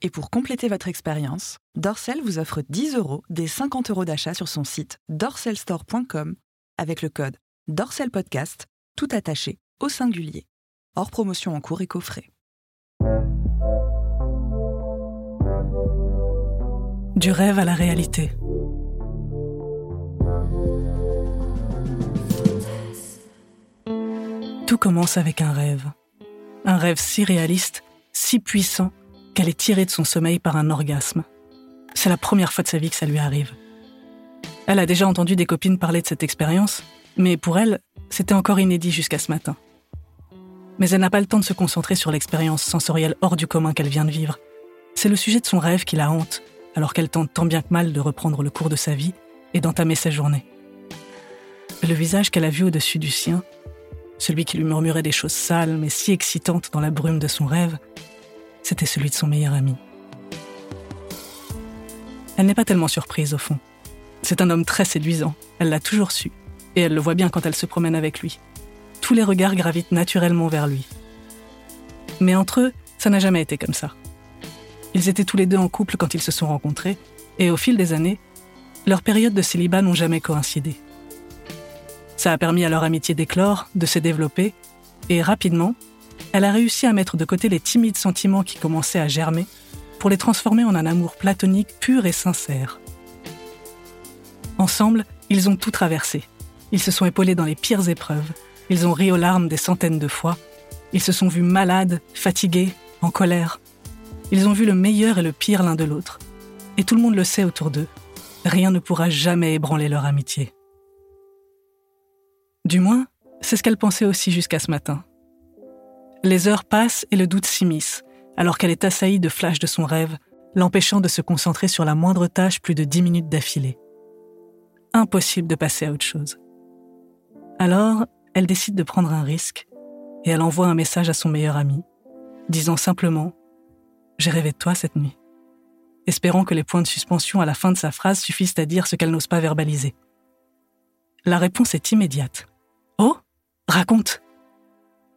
Et pour compléter votre expérience, Dorsel vous offre 10 euros des 50 euros d'achat sur son site dorselstore.com avec le code DORSELPODCAST, tout attaché au singulier. Hors promotion en cours et coffret. Du rêve à la réalité. Tout commence avec un rêve. Un rêve si réaliste, si puissant qu'elle est tirée de son sommeil par un orgasme. C'est la première fois de sa vie que ça lui arrive. Elle a déjà entendu des copines parler de cette expérience, mais pour elle, c'était encore inédit jusqu'à ce matin. Mais elle n'a pas le temps de se concentrer sur l'expérience sensorielle hors du commun qu'elle vient de vivre. C'est le sujet de son rêve qui la hante, alors qu'elle tente tant bien que mal de reprendre le cours de sa vie et d'entamer sa journée. Le visage qu'elle a vu au-dessus du sien, celui qui lui murmurait des choses sales mais si excitantes dans la brume de son rêve, c'était celui de son meilleur ami. Elle n'est pas tellement surprise au fond. C'est un homme très séduisant, elle l'a toujours su, et elle le voit bien quand elle se promène avec lui. Tous les regards gravitent naturellement vers lui. Mais entre eux, ça n'a jamais été comme ça. Ils étaient tous les deux en couple quand ils se sont rencontrés, et au fil des années, leurs périodes de célibat n'ont jamais coïncidé. Ça a permis à leur amitié d'éclore, de se développer, et rapidement, elle a réussi à mettre de côté les timides sentiments qui commençaient à germer pour les transformer en un amour platonique pur et sincère. Ensemble, ils ont tout traversé. Ils se sont épaulés dans les pires épreuves. Ils ont ri aux larmes des centaines de fois. Ils se sont vus malades, fatigués, en colère. Ils ont vu le meilleur et le pire l'un de l'autre. Et tout le monde le sait autour d'eux. Rien ne pourra jamais ébranler leur amitié. Du moins, c'est ce qu'elle pensait aussi jusqu'à ce matin. Les heures passent et le doute s'immisce, alors qu'elle est assaillie de flashs de son rêve, l'empêchant de se concentrer sur la moindre tâche plus de dix minutes d'affilée. Impossible de passer à autre chose. Alors, elle décide de prendre un risque et elle envoie un message à son meilleur ami, disant simplement ⁇ J'ai rêvé de toi cette nuit ⁇ espérant que les points de suspension à la fin de sa phrase suffisent à dire ce qu'elle n'ose pas verbaliser. La réponse est immédiate. Oh Raconte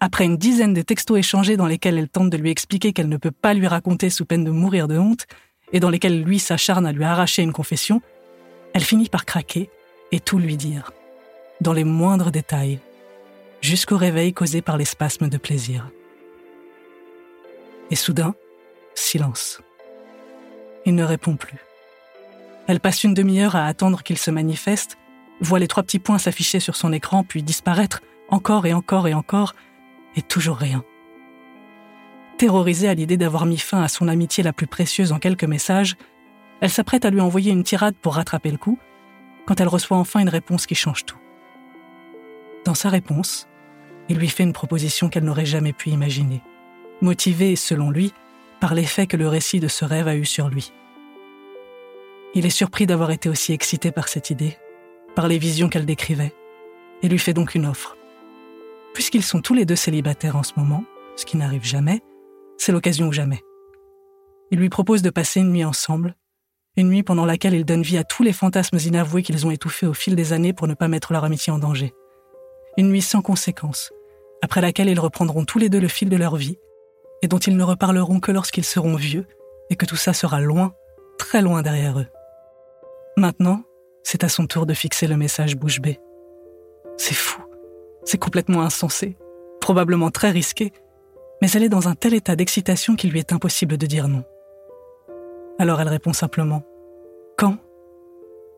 après une dizaine de textos échangés dans lesquels elle tente de lui expliquer qu'elle ne peut pas lui raconter sous peine de mourir de honte, et dans lesquels lui s'acharne à lui arracher une confession, elle finit par craquer et tout lui dire, dans les moindres détails, jusqu'au réveil causé par les spasmes de plaisir. Et soudain, silence. Il ne répond plus. Elle passe une demi-heure à attendre qu'il se manifeste, voit les trois petits points s'afficher sur son écran puis disparaître encore et encore et encore, et toujours rien. Terrorisée à l'idée d'avoir mis fin à son amitié la plus précieuse en quelques messages, elle s'apprête à lui envoyer une tirade pour rattraper le coup, quand elle reçoit enfin une réponse qui change tout. Dans sa réponse, il lui fait une proposition qu'elle n'aurait jamais pu imaginer, motivée, selon lui, par l'effet que le récit de ce rêve a eu sur lui. Il est surpris d'avoir été aussi excité par cette idée, par les visions qu'elle décrivait, et lui fait donc une offre. Puisqu'ils sont tous les deux célibataires en ce moment, ce qui n'arrive jamais, c'est l'occasion ou jamais. Il lui propose de passer une nuit ensemble, une nuit pendant laquelle ils donnent vie à tous les fantasmes inavoués qu'ils ont étouffés au fil des années pour ne pas mettre leur amitié en danger. Une nuit sans conséquence, après laquelle ils reprendront tous les deux le fil de leur vie, et dont ils ne reparleront que lorsqu'ils seront vieux, et que tout ça sera loin, très loin derrière eux. Maintenant, c'est à son tour de fixer le message bouche bée. C'est fou. C'est complètement insensé, probablement très risqué, mais elle est dans un tel état d'excitation qu'il lui est impossible de dire non. Alors elle répond simplement ⁇ Quand ?⁇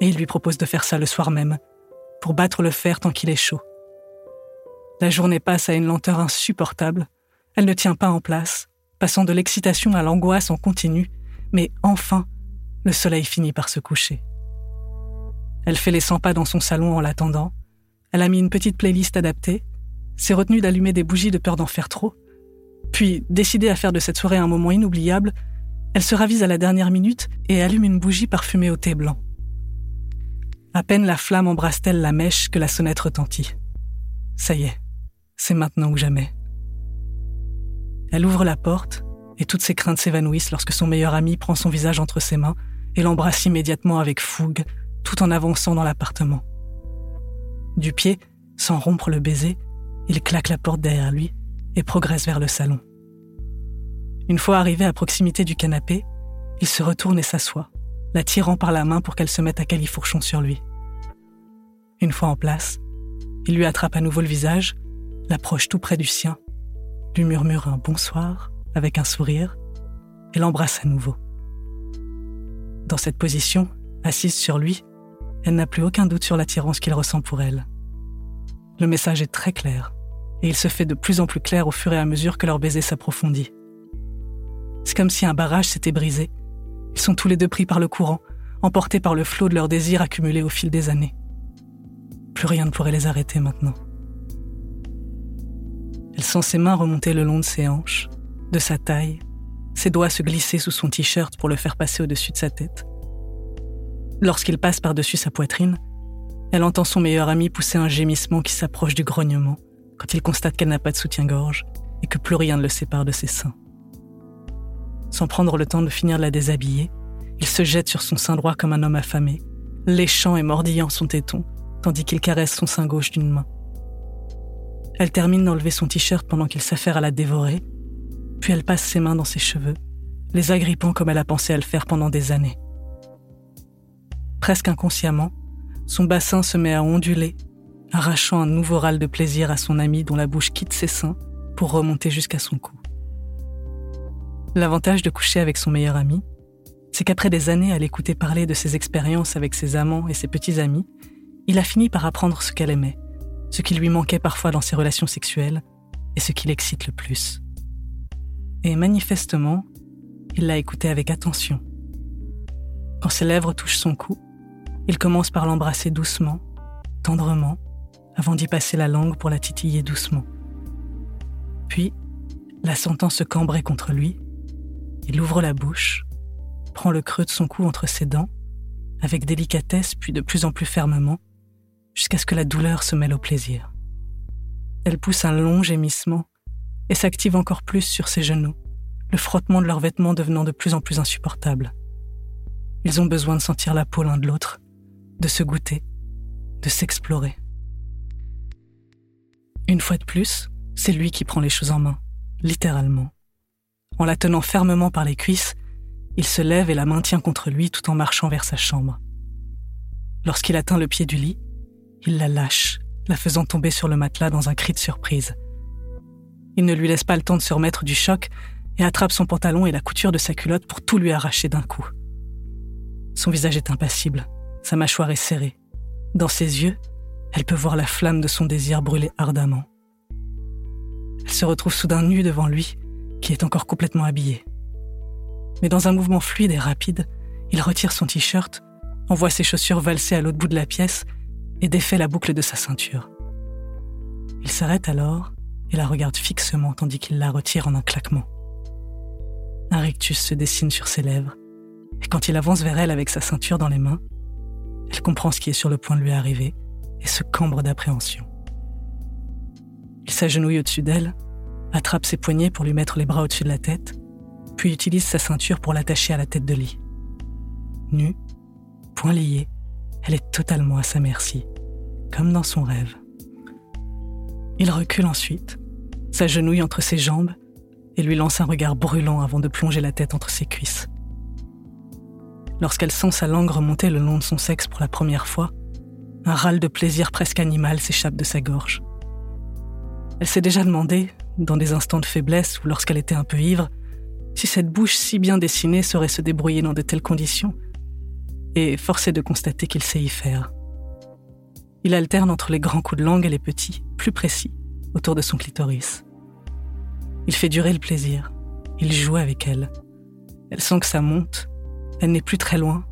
Et il lui propose de faire ça le soir même, pour battre le fer tant qu'il est chaud. La journée passe à une lenteur insupportable, elle ne tient pas en place, passant de l'excitation à l'angoisse en continu, mais enfin, le soleil finit par se coucher. Elle fait les 100 pas dans son salon en l'attendant, elle a mis une petite playlist adaptée, s'est retenue d'allumer des bougies de peur d'en faire trop, puis, décidée à faire de cette soirée un moment inoubliable, elle se ravise à la dernière minute et allume une bougie parfumée au thé blanc. À peine la flamme embrasse-t-elle la mèche que la sonnette retentit. Ça y est, c'est maintenant ou jamais. Elle ouvre la porte et toutes ses craintes s'évanouissent lorsque son meilleur ami prend son visage entre ses mains et l'embrasse immédiatement avec fougue tout en avançant dans l'appartement. Du pied, sans rompre le baiser, il claque la porte derrière lui et progresse vers le salon. Une fois arrivé à proximité du canapé, il se retourne et s'assoit, la tirant par la main pour qu'elle se mette à califourchon sur lui. Une fois en place, il lui attrape à nouveau le visage, l'approche tout près du sien, lui murmure un bonsoir avec un sourire et l'embrasse à nouveau. Dans cette position, assise sur lui, elle n'a plus aucun doute sur l'attirance qu'il ressent pour elle. Le message est très clair, et il se fait de plus en plus clair au fur et à mesure que leur baiser s'approfondit. C'est comme si un barrage s'était brisé. Ils sont tous les deux pris par le courant, emportés par le flot de leurs désirs accumulés au fil des années. Plus rien ne pourrait les arrêter maintenant. Elle sent ses mains remonter le long de ses hanches, de sa taille, ses doigts se glisser sous son t-shirt pour le faire passer au-dessus de sa tête. Lorsqu'il passe par-dessus sa poitrine, elle entend son meilleur ami pousser un gémissement qui s'approche du grognement quand il constate qu'elle n'a pas de soutien-gorge et que plus rien ne le sépare de ses seins. Sans prendre le temps de finir de la déshabiller, il se jette sur son sein droit comme un homme affamé, léchant et mordillant son téton, tandis qu'il caresse son sein gauche d'une main. Elle termine d'enlever son t-shirt pendant qu'il s'affaire à la dévorer, puis elle passe ses mains dans ses cheveux, les agrippant comme elle a pensé à le faire pendant des années. Presque inconsciemment, son bassin se met à onduler, arrachant un nouveau râle de plaisir à son ami dont la bouche quitte ses seins pour remonter jusqu'à son cou. L'avantage de coucher avec son meilleur ami, c'est qu'après des années à l'écouter parler de ses expériences avec ses amants et ses petits amis, il a fini par apprendre ce qu'elle aimait, ce qui lui manquait parfois dans ses relations sexuelles et ce qui l'excite le plus. Et manifestement, il l'a écouté avec attention. Quand ses lèvres touchent son cou, il commence par l'embrasser doucement, tendrement, avant d'y passer la langue pour la titiller doucement. Puis, la sentant se cambrer contre lui, il ouvre la bouche, prend le creux de son cou entre ses dents, avec délicatesse puis de plus en plus fermement, jusqu'à ce que la douleur se mêle au plaisir. Elle pousse un long gémissement et s'active encore plus sur ses genoux, le frottement de leurs vêtements devenant de plus en plus insupportable. Ils ont besoin de sentir la peau l'un de l'autre, de se goûter, de s'explorer. Une fois de plus, c'est lui qui prend les choses en main, littéralement. En la tenant fermement par les cuisses, il se lève et la maintient contre lui tout en marchant vers sa chambre. Lorsqu'il atteint le pied du lit, il la lâche, la faisant tomber sur le matelas dans un cri de surprise. Il ne lui laisse pas le temps de se remettre du choc et attrape son pantalon et la couture de sa culotte pour tout lui arracher d'un coup. Son visage est impassible, sa mâchoire est serrée. Dans ses yeux, elle peut voir la flamme de son désir brûler ardemment. Elle se retrouve soudain nue devant lui, qui est encore complètement habillé. Mais dans un mouvement fluide et rapide, il retire son t-shirt, envoie ses chaussures valser à l'autre bout de la pièce et défait la boucle de sa ceinture. Il s'arrête alors et la regarde fixement tandis qu'il la retire en un claquement. Un rictus se dessine sur ses lèvres, et quand il avance vers elle avec sa ceinture dans les mains, elle comprend ce qui est sur le point de lui arriver et se cambre d'appréhension. Il s'agenouille au-dessus d'elle, attrape ses poignets pour lui mettre les bras au-dessus de la tête, puis utilise sa ceinture pour l'attacher à la tête de lit. Nue, point lié, elle est totalement à sa merci, comme dans son rêve. Il recule ensuite, s'agenouille entre ses jambes et lui lance un regard brûlant avant de plonger la tête entre ses cuisses. Lorsqu'elle sent sa langue remonter le long de son sexe pour la première fois, un râle de plaisir presque animal s'échappe de sa gorge. Elle s'est déjà demandé, dans des instants de faiblesse ou lorsqu'elle était un peu ivre, si cette bouche si bien dessinée saurait se débrouiller dans de telles conditions. Et forcé de constater qu'il sait y faire. Il alterne entre les grands coups de langue et les petits, plus précis, autour de son clitoris. Il fait durer le plaisir. Il joue avec elle. Elle sent que ça monte. Elle n'est plus très loin.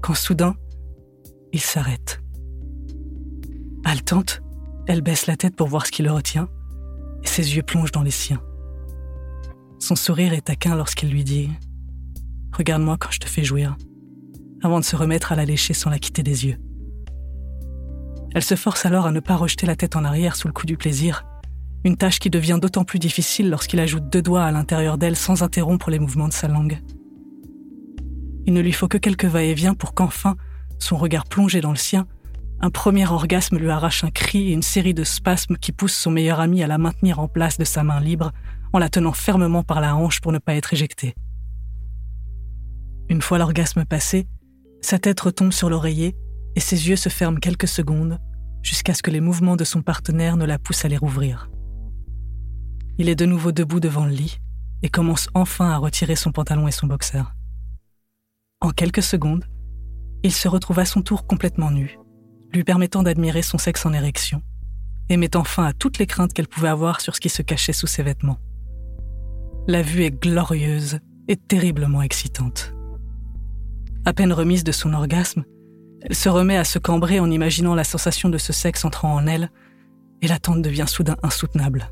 Quand soudain, il s'arrête. Haletante, elle baisse la tête pour voir ce qui le retient, et ses yeux plongent dans les siens. Son sourire est taquin lorsqu'il lui dit ⁇ Regarde-moi quand je te fais jouir ⁇ avant de se remettre à la lécher sans la quitter des yeux. Elle se force alors à ne pas rejeter la tête en arrière sous le coup du plaisir, une tâche qui devient d'autant plus difficile lorsqu'il ajoute deux doigts à l'intérieur d'elle sans interrompre les mouvements de sa langue. Il ne lui faut que quelques va-et-vient pour qu'enfin, son regard plongé dans le sien, un premier orgasme lui arrache un cri et une série de spasmes qui poussent son meilleur ami à la maintenir en place de sa main libre en la tenant fermement par la hanche pour ne pas être éjecté. Une fois l'orgasme passé, sa tête retombe sur l'oreiller et ses yeux se ferment quelques secondes jusqu'à ce que les mouvements de son partenaire ne la poussent à les rouvrir. Il est de nouveau debout devant le lit et commence enfin à retirer son pantalon et son boxeur. En quelques secondes, il se retrouve à son tour complètement nu, lui permettant d'admirer son sexe en érection et mettant fin à toutes les craintes qu'elle pouvait avoir sur ce qui se cachait sous ses vêtements. La vue est glorieuse et terriblement excitante. À peine remise de son orgasme, elle se remet à se cambrer en imaginant la sensation de ce sexe entrant en elle, et l'attente devient soudain insoutenable.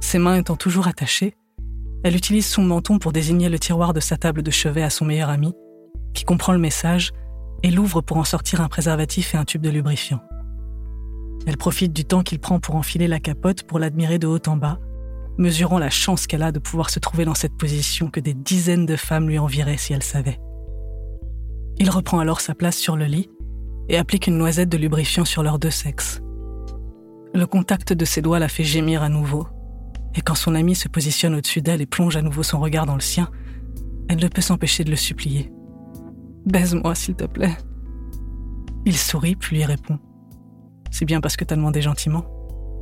Ses mains étant toujours attachées, elle utilise son menton pour désigner le tiroir de sa table de chevet à son meilleur ami, qui comprend le message et l'ouvre pour en sortir un préservatif et un tube de lubrifiant. Elle profite du temps qu'il prend pour enfiler la capote pour l'admirer de haut en bas, mesurant la chance qu'elle a de pouvoir se trouver dans cette position que des dizaines de femmes lui envieraient si elles savaient. Il reprend alors sa place sur le lit et applique une noisette de lubrifiant sur leurs deux sexes. Le contact de ses doigts la fait gémir à nouveau, et quand son ami se positionne au-dessus d'elle et plonge à nouveau son regard dans le sien, elle ne peut s'empêcher de le supplier. Baise-moi, s'il te plaît. Il sourit puis lui répond. C'est bien parce que t'as demandé gentiment,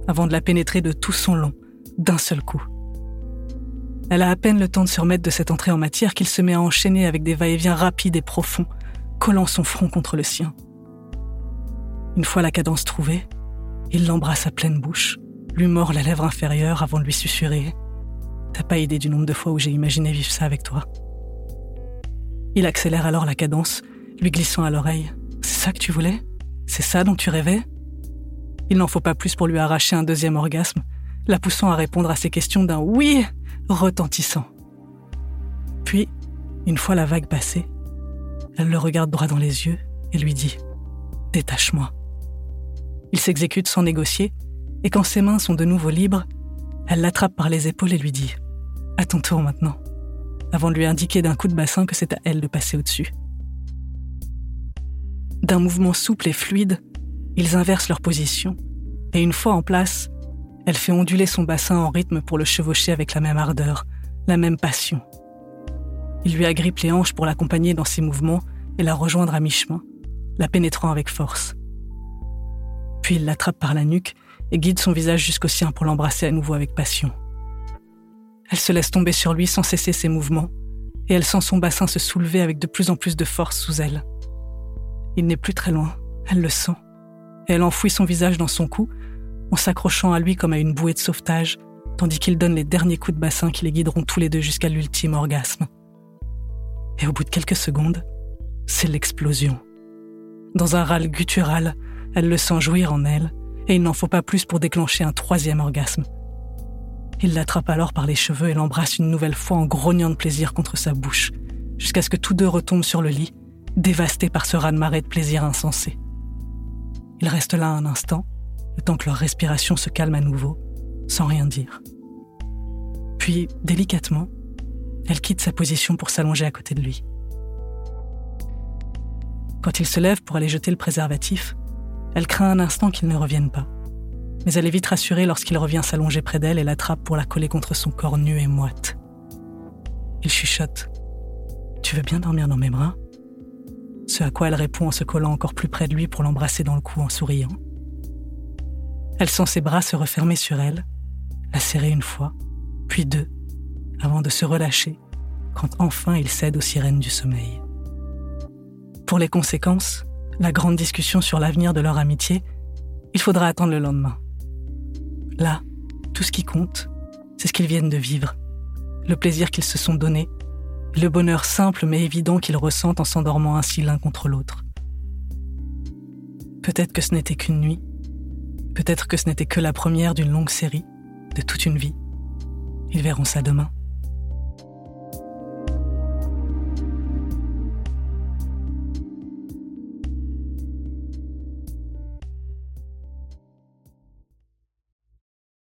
avant de la pénétrer de tout son long, d'un seul coup. Elle a à peine le temps de se remettre de cette entrée en matière qu'il se met à enchaîner avec des va-et-vient rapides et profonds, collant son front contre le sien. Une fois la cadence trouvée, il l'embrasse à pleine bouche, lui mord la lèvre inférieure avant de lui susurrer. T'as pas idée du nombre de fois où j'ai imaginé vivre ça avec toi. Il accélère alors la cadence, lui glissant à l'oreille. C'est ça que tu voulais? C'est ça dont tu rêvais? Il n'en faut pas plus pour lui arracher un deuxième orgasme, la poussant à répondre à ses questions d'un oui retentissant. Puis, une fois la vague passée, elle le regarde droit dans les yeux et lui dit ⁇ Détache-moi ⁇ Il s'exécute sans négocier, et quand ses mains sont de nouveau libres, elle l'attrape par les épaules et lui dit ⁇ À ton tour maintenant ⁇ avant de lui indiquer d'un coup de bassin que c'est à elle de passer au-dessus. D'un mouvement souple et fluide, ils inversent leur position, et une fois en place, elle fait onduler son bassin en rythme pour le chevaucher avec la même ardeur, la même passion. Il lui agrippe les hanches pour l'accompagner dans ses mouvements et la rejoindre à mi-chemin, la pénétrant avec force. Puis il l'attrape par la nuque et guide son visage jusqu'au sien pour l'embrasser à nouveau avec passion. Elle se laisse tomber sur lui sans cesser ses mouvements, et elle sent son bassin se soulever avec de plus en plus de force sous elle. Il n'est plus très loin, elle le sent, et elle enfouit son visage dans son cou en s'accrochant à lui comme à une bouée de sauvetage, tandis qu'il donne les derniers coups de bassin qui les guideront tous les deux jusqu'à l'ultime orgasme. Et au bout de quelques secondes, c'est l'explosion. Dans un râle guttural, elle le sent jouir en elle, et il n'en faut pas plus pour déclencher un troisième orgasme. Il l'attrape alors par les cheveux et l'embrasse une nouvelle fois en grognant de plaisir contre sa bouche, jusqu'à ce que tous deux retombent sur le lit, dévastés par ce raz-de-marée de plaisir insensé. Il reste là un instant, le temps que leur respiration se calme à nouveau, sans rien dire. Puis, délicatement, elle quitte sa position pour s'allonger à côté de lui. Quand il se lève pour aller jeter le préservatif, elle craint un instant qu'il ne revienne pas. Mais elle est vite rassurée lorsqu'il revient s'allonger près d'elle et l'attrape pour la coller contre son corps nu et moite. Il chuchote Tu veux bien dormir dans mes bras? Ce à quoi elle répond en se collant encore plus près de lui pour l'embrasser dans le cou en souriant. Elle sent ses bras se refermer sur elle, la serrer une fois, puis deux, avant de se relâcher quand enfin il cède aux sirènes du sommeil. Pour les conséquences, la grande discussion sur l'avenir de leur amitié, il faudra attendre le lendemain. Là, tout ce qui compte, c'est ce qu'ils viennent de vivre, le plaisir qu'ils se sont donné, le bonheur simple mais évident qu'ils ressentent en s'endormant ainsi l'un contre l'autre. Peut-être que ce n'était qu'une nuit, Peut-être que ce n'était que la première d'une longue série, de toute une vie. Ils verront ça demain.